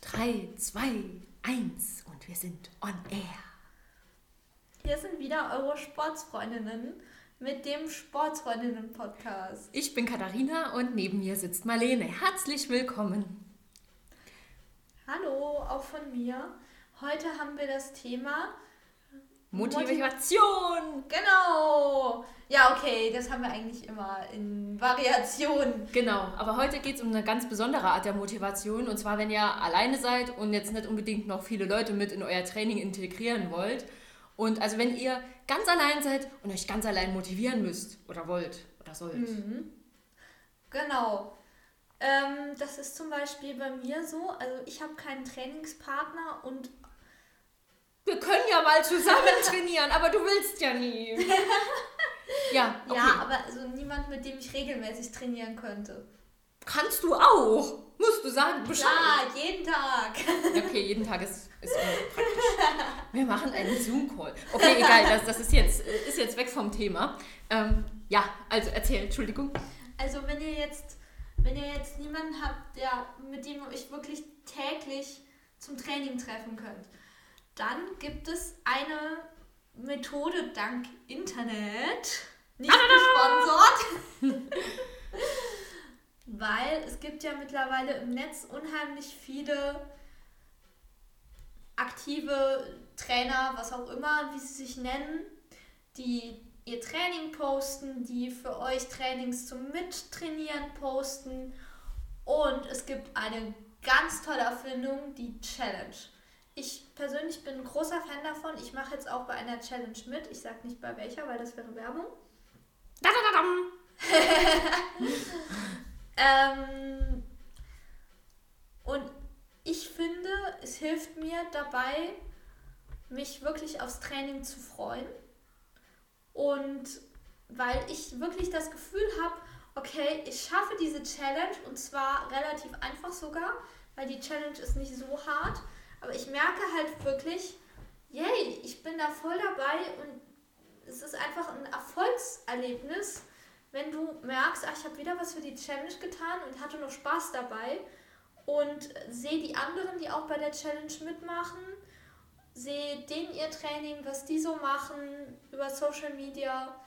3, 2, 1 und wir sind on air. Hier sind wieder eure Sportsfreundinnen mit dem Sportsfreundinnen-Podcast. Ich bin Katharina und neben mir sitzt Marlene. Herzlich willkommen. Hallo, auch von mir. Heute haben wir das Thema Motivation. Genau. Ja, okay, das haben wir eigentlich immer in Variationen. Genau, aber heute geht es um eine ganz besondere Art der Motivation. Und zwar, wenn ihr alleine seid und jetzt nicht unbedingt noch viele Leute mit in euer Training integrieren wollt. Und also wenn ihr ganz allein seid und euch ganz allein motivieren müsst oder wollt oder sollt. Mhm. Genau. Ähm, das ist zum Beispiel bei mir so. Also ich habe keinen Trainingspartner und wir können ja mal zusammen trainieren, aber du willst ja nie. ja, okay. ja, aber also niemand, mit dem ich regelmäßig trainieren könnte. Kannst du auch. Musst du sagen, Bescheid. Ja, jeden Tag. Okay, jeden Tag ist, ist praktisch. Wir machen einen Zoom-Call. Okay, egal, das, das ist, jetzt, ist jetzt weg vom Thema. Ähm, ja, also erzähl, Entschuldigung. Also wenn ihr jetzt, wenn ihr jetzt niemanden habt, der, mit dem ihr euch wirklich täglich zum Training treffen könnt, dann gibt es eine Methode dank Internet, nicht gesponsert, weil es gibt ja mittlerweile im Netz unheimlich viele aktive Trainer, was auch immer, wie sie sich nennen, die ihr Training posten, die für euch Trainings zum Mittrainieren posten. Und es gibt eine ganz tolle Erfindung, die Challenge. Ich persönlich bin ein großer Fan davon. Ich mache jetzt auch bei einer Challenge mit. Ich sage nicht bei welcher, weil das wäre Werbung. Da, da, da, ähm, und ich finde, es hilft mir dabei, mich wirklich aufs Training zu freuen. Und weil ich wirklich das Gefühl habe, okay, ich schaffe diese Challenge und zwar relativ einfach sogar, weil die Challenge ist nicht so hart. Aber ich merke halt wirklich, yay, ich bin da voll dabei und es ist einfach ein Erfolgserlebnis, wenn du merkst, ach, ich habe wieder was für die Challenge getan und hatte noch Spaß dabei und sehe die anderen, die auch bei der Challenge mitmachen, sehe denen ihr Training, was die so machen über Social Media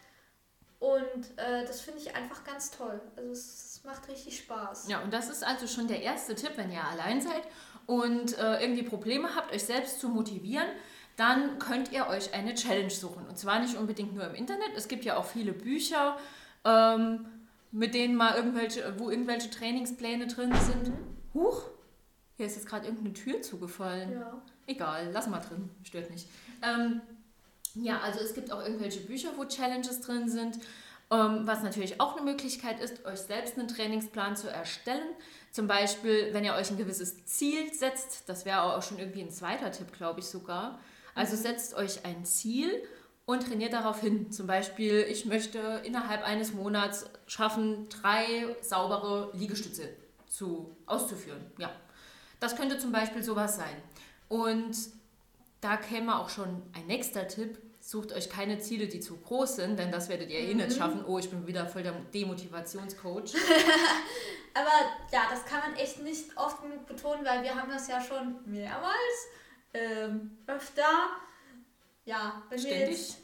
und äh, das finde ich einfach ganz toll. Also es macht richtig Spaß. Ja, und das ist also schon der erste Tipp, wenn ihr allein seid und äh, irgendwie Probleme habt, euch selbst zu motivieren, dann könnt ihr euch eine Challenge suchen. Und zwar nicht unbedingt nur im Internet. Es gibt ja auch viele Bücher, ähm, mit denen mal irgendwelche, wo irgendwelche Trainingspläne drin sind. Huch, hier ist jetzt gerade irgendeine Tür zugefallen. Ja. Egal, lass mal drin, stört nicht. Ähm, ja, also es gibt auch irgendwelche Bücher, wo Challenges drin sind. Ähm, was natürlich auch eine Möglichkeit ist, euch selbst einen Trainingsplan zu erstellen. Zum Beispiel, wenn ihr euch ein gewisses Ziel setzt, das wäre auch schon irgendwie ein zweiter Tipp, glaube ich sogar. Also mhm. setzt euch ein Ziel und trainiert darauf hin. Zum Beispiel, ich möchte innerhalb eines Monats schaffen, drei saubere Liegestütze zu, auszuführen. Ja, das könnte zum Beispiel sowas sein. Und da käme auch schon ein nächster Tipp sucht euch keine Ziele, die zu groß sind, denn das werdet ihr mhm. eh nicht mhm. schaffen. Oh, ich bin wieder voll der Demotivationscoach. Aber ja, das kann man echt nicht oft genug betonen, weil wir haben das ja schon mehrmals, ähm, öfter. Ja, wenn Ständig. wir jetzt.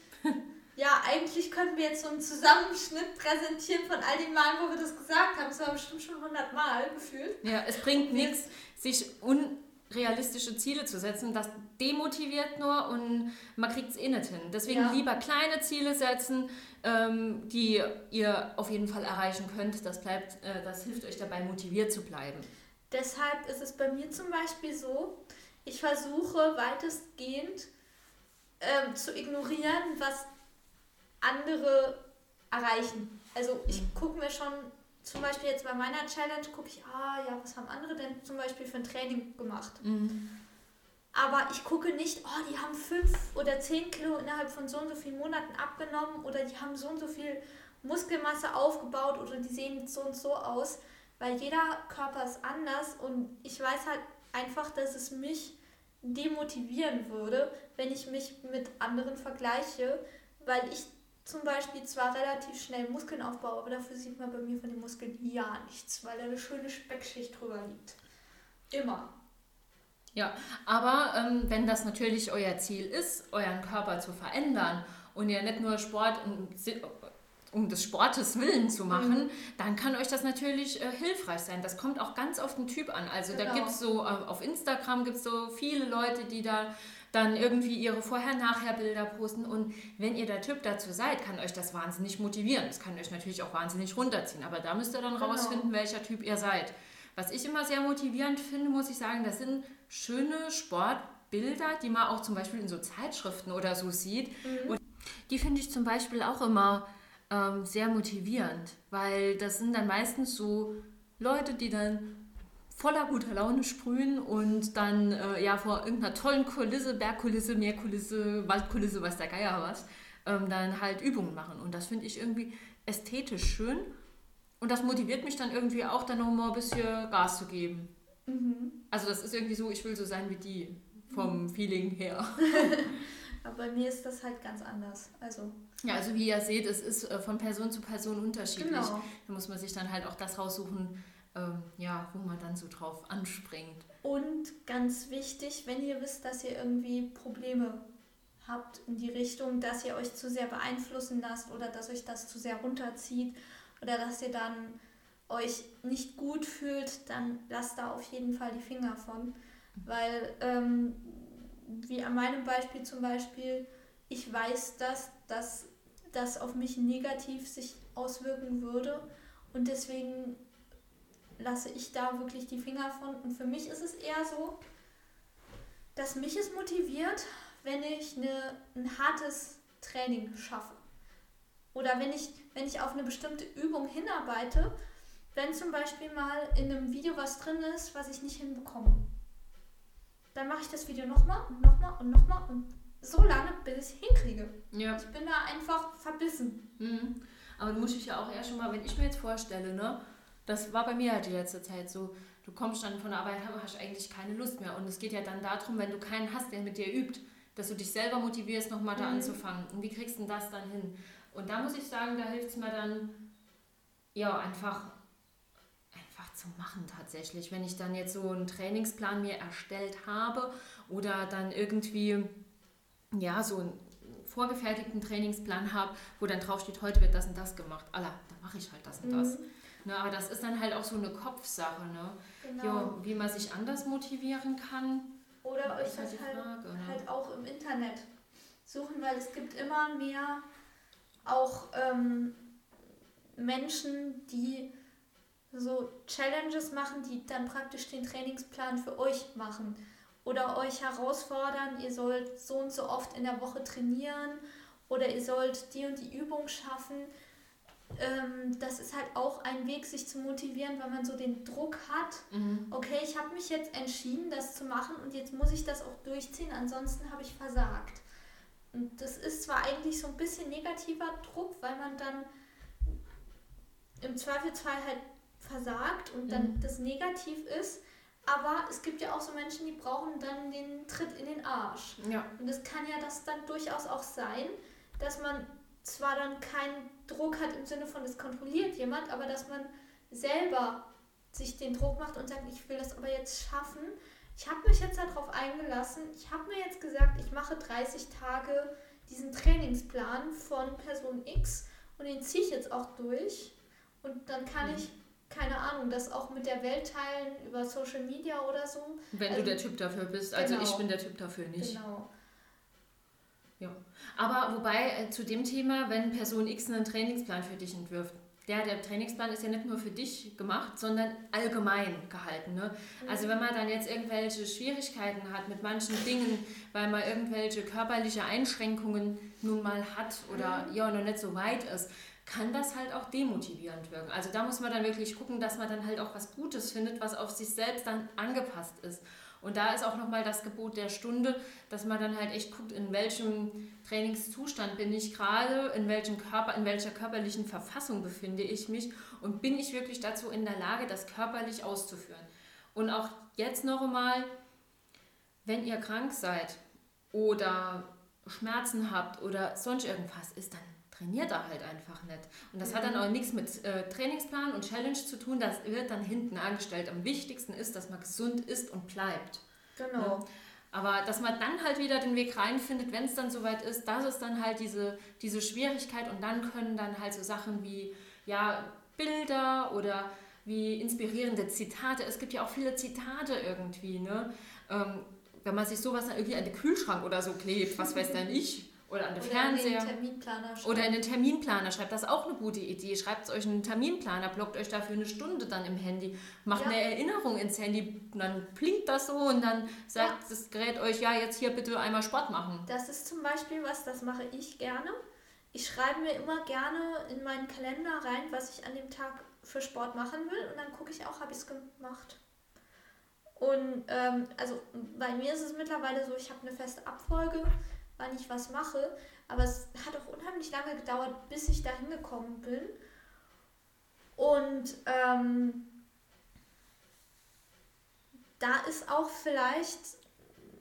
Ja, eigentlich könnten wir jetzt so einen Zusammenschnitt präsentieren von all den Malen, wo wir das gesagt haben. Das war bestimmt schon 100 Mal gefühlt. Ja, es bringt nichts, sich un realistische Ziele zu setzen, das demotiviert nur und man kriegt es eh nicht hin. Deswegen ja. lieber kleine Ziele setzen, ähm, die ihr auf jeden Fall erreichen könnt. Das, bleibt, äh, das hilft euch dabei, motiviert zu bleiben. Deshalb ist es bei mir zum Beispiel so, ich versuche weitestgehend ähm, zu ignorieren, was andere erreichen. Also ich mhm. gucke mir schon zum Beispiel jetzt bei meiner Challenge gucke ich, ah ja, was haben andere denn zum Beispiel für ein Training gemacht? Mhm. Aber ich gucke nicht, oh, die haben fünf oder zehn Kilo innerhalb von so und so vielen Monaten abgenommen oder die haben so und so viel Muskelmasse aufgebaut oder die sehen so und so aus, weil jeder Körper ist anders und ich weiß halt einfach, dass es mich demotivieren würde, wenn ich mich mit anderen vergleiche, weil ich zum Beispiel zwar relativ schnell Muskeln aufbaue, aber dafür sieht man bei mir von den Muskeln ja nichts, weil da eine schöne Speckschicht drüber liegt. Immer. Ja, aber ähm, wenn das natürlich euer Ziel ist, euren Körper zu verändern und ihr nicht nur Sport um, um des Sportes willen zu machen, mhm. dann kann euch das natürlich äh, hilfreich sein. Das kommt auch ganz auf den Typ an. Also genau. da gibt es so, äh, auf Instagram gibt es so viele Leute, die da dann irgendwie ihre Vorher-Nachher-Bilder posten. Und wenn ihr der Typ dazu seid, kann euch das wahnsinnig motivieren. Das kann euch natürlich auch wahnsinnig runterziehen. Aber da müsst ihr dann genau. rausfinden, welcher Typ ihr seid. Was ich immer sehr motivierend finde, muss ich sagen, das sind schöne Sportbilder, die man auch zum Beispiel in so Zeitschriften oder so sieht. Mhm. Die finde ich zum Beispiel auch immer ähm, sehr motivierend, weil das sind dann meistens so Leute, die dann voller guter Laune sprühen und dann äh, ja vor irgendeiner tollen Kulisse, Bergkulisse, Meerkulisse, Waldkulisse, was der Geier was, ähm, dann halt Übungen machen. Und das finde ich irgendwie ästhetisch schön. Und das motiviert mich dann irgendwie auch, dann nochmal ein bisschen Gas zu geben. Mhm. Also das ist irgendwie so, ich will so sein wie die, vom mhm. Feeling her. Aber bei mir ist das halt ganz anders. Also ja, also wie ihr seht, es ist äh, von Person zu Person unterschiedlich. Genau. Da muss man sich dann halt auch das raussuchen, ähm, ja, wo man dann so drauf anspringt. Und ganz wichtig, wenn ihr wisst, dass ihr irgendwie Probleme habt in die Richtung, dass ihr euch zu sehr beeinflussen lasst oder dass euch das zu sehr runterzieht oder dass ihr dann euch nicht gut fühlt, dann lasst da auf jeden Fall die Finger von. Weil, ähm, wie an meinem Beispiel zum Beispiel, ich weiß, dass dass das auf mich negativ sich auswirken würde und deswegen lasse ich da wirklich die Finger von. Und für mich ist es eher so, dass mich es motiviert, wenn ich eine, ein hartes Training schaffe. Oder wenn ich, wenn ich auf eine bestimmte Übung hinarbeite wenn zum Beispiel mal in einem Video was drin ist, was ich nicht hinbekomme, dann mache ich das Video nochmal und nochmal und nochmal und so lange, bis ich es hinkriege. Ja. Ich bin da einfach verbissen. Mhm. Aber du musst dich ja auch erst schon mal, wenn ich mir jetzt vorstelle, ne, das war bei mir halt die letzte Zeit so, du kommst dann von der Arbeit und hast eigentlich keine Lust mehr. Und es geht ja dann darum, wenn du keinen hast, der mit dir übt, dass du dich selber motivierst, nochmal da mhm. anzufangen. Und wie kriegst du denn das dann hin? Und da muss ich sagen, da hilft es mir dann, ja, einfach zu machen tatsächlich. Wenn ich dann jetzt so einen Trainingsplan mir erstellt habe oder dann irgendwie ja so einen vorgefertigten Trainingsplan habe, wo dann drauf steht, heute wird das und das gemacht. Alla, dann mache ich halt das und das. Ne, aber das ist dann halt auch so eine Kopfsache, ne? Genau. Jo, wie man sich anders motivieren kann. Oder euch halt das halt, Frage, ne? halt auch im Internet suchen, weil es gibt immer mehr auch ähm, Menschen, die so Challenges machen, die dann praktisch den Trainingsplan für euch machen oder euch herausfordern, ihr sollt so und so oft in der Woche trainieren oder ihr sollt die und die Übung schaffen. Ähm, das ist halt auch ein Weg, sich zu motivieren, weil man so den Druck hat, mhm. okay, ich habe mich jetzt entschieden, das zu machen und jetzt muss ich das auch durchziehen, ansonsten habe ich versagt. Und das ist zwar eigentlich so ein bisschen negativer Druck, weil man dann im Zweifelsfall halt versagt und dann mhm. das negativ ist. Aber es gibt ja auch so Menschen, die brauchen dann den Tritt in den Arsch. Ja. Und es kann ja das dann durchaus auch sein, dass man zwar dann keinen Druck hat im Sinne von, es kontrolliert jemand, aber dass man selber sich den Druck macht und sagt, ich will das aber jetzt schaffen. Ich habe mich jetzt darauf eingelassen. Ich habe mir jetzt gesagt, ich mache 30 Tage diesen Trainingsplan von Person X und den ziehe ich jetzt auch durch. Und dann kann mhm. ich keine Ahnung, das auch mit der Welt teilen über Social Media oder so. Wenn also, du der Typ dafür bist. Also genau. ich bin der Typ dafür nicht. Genau. Ja. Aber wobei äh, zu dem Thema, wenn Person X einen Trainingsplan für dich entwirft, der, der Trainingsplan ist ja nicht nur für dich gemacht, sondern allgemein gehalten. Ne? Mhm. Also wenn man dann jetzt irgendwelche Schwierigkeiten hat mit manchen Dingen, weil man irgendwelche körperliche Einschränkungen nun mal hat oder mhm. ja noch nicht so weit ist, kann das halt auch demotivierend wirken. Also da muss man dann wirklich gucken, dass man dann halt auch was Gutes findet, was auf sich selbst dann angepasst ist. Und da ist auch nochmal das Gebot der Stunde, dass man dann halt echt guckt, in welchem Trainingszustand bin ich gerade, in welchem Körper, in welcher körperlichen Verfassung befinde ich mich und bin ich wirklich dazu in der Lage, das körperlich auszuführen. Und auch jetzt noch einmal, wenn ihr krank seid oder Schmerzen habt oder sonst irgendwas ist, dann trainiert er halt einfach nicht. Und das mhm. hat dann auch nichts mit äh, Trainingsplan und Challenge zu tun, das wird dann hinten angestellt. Am wichtigsten ist, dass man gesund ist und bleibt. Genau. Ne? Aber dass man dann halt wieder den Weg reinfindet, wenn es dann soweit ist, das ist dann halt diese, diese Schwierigkeit und dann können dann halt so Sachen wie ja, Bilder oder wie inspirierende Zitate. Es gibt ja auch viele Zitate irgendwie, ne? Ähm, wenn man sich sowas dann irgendwie an den Kühlschrank oder so klebt, was weiß denn ich, oder an den oder Fernseher. In den Terminplaner. Oder in den Terminplaner schreibt. Das ist auch eine gute Idee. Schreibt euch einen Terminplaner, blockt euch dafür eine Stunde dann im Handy. Macht ja. eine Erinnerung ins Handy. Dann blinkt das so und dann sagt ja. das Gerät euch, ja, jetzt hier bitte einmal Sport machen. Das ist zum Beispiel was, das mache ich gerne. Ich schreibe mir immer gerne in meinen Kalender rein, was ich an dem Tag für Sport machen will. Und dann gucke ich auch, habe ich es gemacht. Und ähm, also bei mir ist es mittlerweile so, ich habe eine feste Abfolge wann ich was mache. Aber es hat auch unheimlich lange gedauert, bis ich da hingekommen bin. Und ähm, da ist auch vielleicht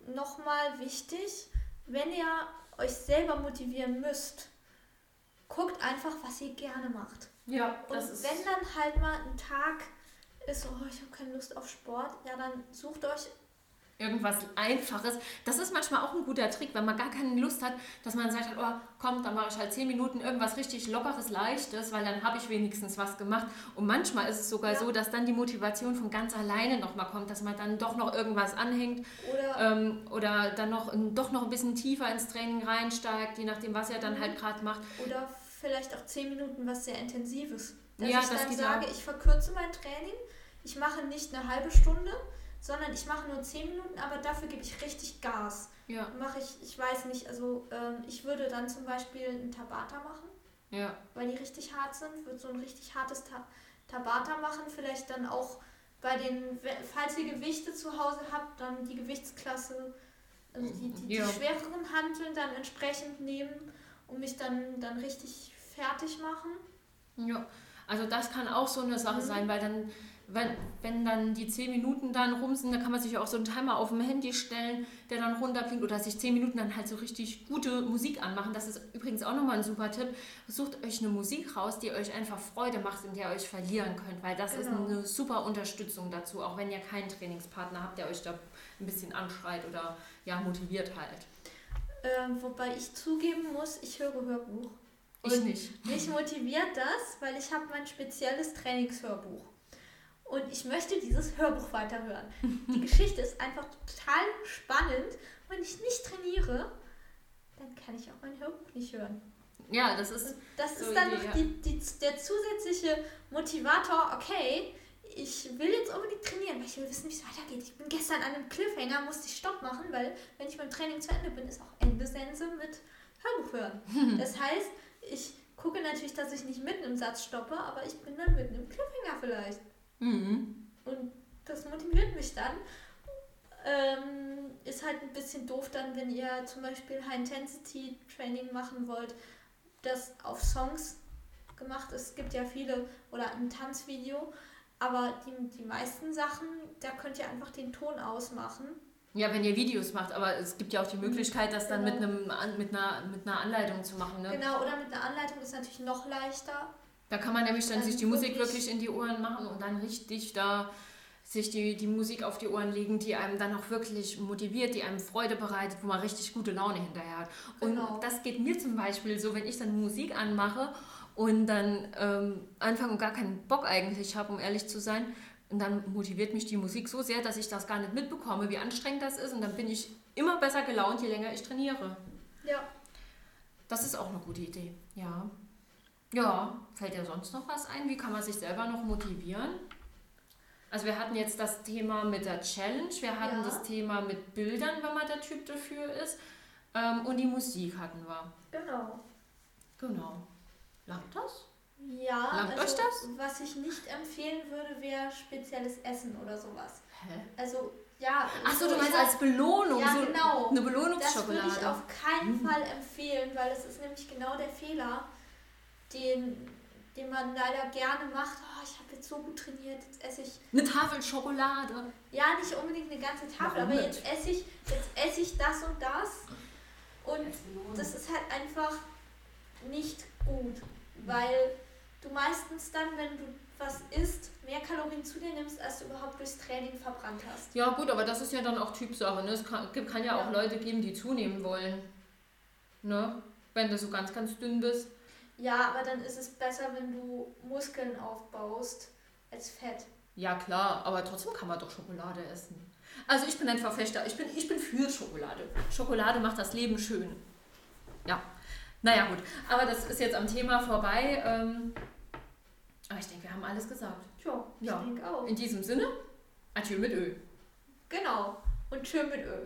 nochmal wichtig, wenn ihr euch selber motivieren müsst, guckt einfach, was ihr gerne macht. Ja, und wenn dann halt mal ein Tag ist, oh, ich habe keine Lust auf Sport, ja, dann sucht euch irgendwas Einfaches. Das ist manchmal auch ein guter Trick, wenn man gar keine Lust hat, dass man sagt, oh, komm, dann mache ich halt zehn Minuten irgendwas richtig Lockeres, Leichtes, weil dann habe ich wenigstens was gemacht. Und manchmal ist es sogar ja. so, dass dann die Motivation von ganz alleine nochmal kommt, dass man dann doch noch irgendwas anhängt oder, ähm, oder dann noch, doch noch ein bisschen tiefer ins Training reinsteigt, je nachdem, was er dann halt mhm. gerade macht. Oder vielleicht auch zehn Minuten was sehr Intensives. Dass ja, ich dann sage, auch. ich verkürze mein Training, ich mache nicht eine halbe Stunde, sondern ich mache nur 10 Minuten, aber dafür gebe ich richtig Gas. Ja. Mache ich, ich weiß nicht, also ähm, ich würde dann zum Beispiel einen Tabata machen. Ja. Weil die richtig hart sind, würde so ein richtig hartes Ta Tabata machen, vielleicht dann auch bei den, falls ihr Gewichte zu Hause habt, dann die Gewichtsklasse, also die, die, ja. die schwereren Hanteln dann entsprechend nehmen und mich dann, dann richtig fertig machen. Ja, also das kann auch so eine Sache mhm. sein, weil dann wenn, wenn dann die 10 Minuten dann rum sind, dann kann man sich auch so einen Timer auf dem Handy stellen, der dann runterbringt oder sich 10 Minuten dann halt so richtig gute Musik anmachen. Das ist übrigens auch nochmal ein super Tipp. Sucht euch eine Musik raus, die euch einfach Freude macht, in der ihr euch verlieren könnt, weil das genau. ist eine super Unterstützung dazu, auch wenn ihr keinen Trainingspartner habt, der euch da ein bisschen anschreit oder ja, motiviert halt. Ähm, wobei ich zugeben muss, ich höre Hörbuch. Ich Und nicht. Mich motiviert das, weil ich habe mein spezielles Trainingshörbuch und ich möchte dieses Hörbuch weiterhören. Die Geschichte ist einfach total spannend. Wenn ich nicht trainiere, dann kann ich auch mein Hörbuch nicht hören. Ja, das ist. Und das so ist dann noch die, die, der zusätzliche Motivator, okay, ich will jetzt unbedingt trainieren, weil ich will wissen, wie es weitergeht. Ich bin gestern an einem Cliffhanger, musste ich Stopp machen, weil wenn ich beim Training zu Ende bin, ist auch Ende Sense mit Hörbuch hören. Das heißt, ich gucke natürlich, dass ich nicht mitten im Satz stoppe, aber ich bin dann mitten im Cliffhanger vielleicht. Mhm. Und das motiviert mich dann. Ähm, ist halt ein bisschen doof dann, wenn ihr zum Beispiel High-Intensity-Training machen wollt, das auf Songs gemacht ist. Es gibt ja viele oder ein Tanzvideo, aber die, die meisten Sachen, da könnt ihr einfach den Ton ausmachen. Ja, wenn ihr Videos macht, aber es gibt ja auch die Möglichkeit, das dann genau. mit, einem, mit, einer, mit einer Anleitung zu machen. Ne? Genau, oder mit einer Anleitung ist natürlich noch leichter. Da kann man nämlich dann, dann sich die Musik wirklich in die Ohren machen und dann richtig da sich die, die Musik auf die Ohren legen, die einem dann auch wirklich motiviert, die einem Freude bereitet, wo man richtig gute Laune hinterher hat. Genau. Und das geht mir zum Beispiel so, wenn ich dann Musik anmache und dann ähm, anfange und gar keinen Bock eigentlich habe, um ehrlich zu sein, und dann motiviert mich die Musik so sehr, dass ich das gar nicht mitbekomme, wie anstrengend das ist. Und dann bin ich immer besser gelaunt, je länger ich trainiere. Ja. Das ist auch eine gute Idee, ja. Ja, fällt dir sonst noch was ein? Wie kann man sich selber noch motivieren? Also wir hatten jetzt das Thema mit der Challenge, wir hatten ja. das Thema mit Bildern, wenn man der Typ dafür ist. Ähm, und die Musik hatten wir. Genau. Genau. Langt das? Ja, Langt also, euch das? was ich nicht empfehlen würde, wäre spezielles Essen oder sowas. Hä? Also, ja. Achso, du meinst als Belohnung? Ja, so genau. Eine Belohnungsschokolade. Das würde ich auf keinen hm. Fall empfehlen, weil das ist nämlich genau der Fehler den, den man leider gerne macht. Oh, ich habe jetzt so gut trainiert, jetzt esse ich. Eine Tafel Schokolade. Ja, nicht unbedingt eine ganze Tafel, Warum aber jetzt esse, ich, jetzt esse ich das und das. Und das ist halt einfach nicht gut, weil du meistens dann, wenn du was isst, mehr Kalorien zu dir nimmst, als du überhaupt durchs Training verbrannt hast. Ja gut, aber das ist ja dann auch Typsache. Ne? Es kann, kann ja, ja auch Leute geben, die zunehmen wollen. Ne? Wenn du so ganz, ganz dünn bist. Ja, aber dann ist es besser, wenn du Muskeln aufbaust als Fett. Ja klar, aber trotzdem kann man doch Schokolade essen. Also ich bin ein Verfechter, ich bin, ich bin für Schokolade. Schokolade macht das Leben schön. Ja. Naja gut, aber das ist jetzt am Thema vorbei. Ähm, aber ich denke, wir haben alles gesagt. Ja, ich denke auch. In diesem Sinne, adieu mit Ö. Genau. Und schön mit Ö.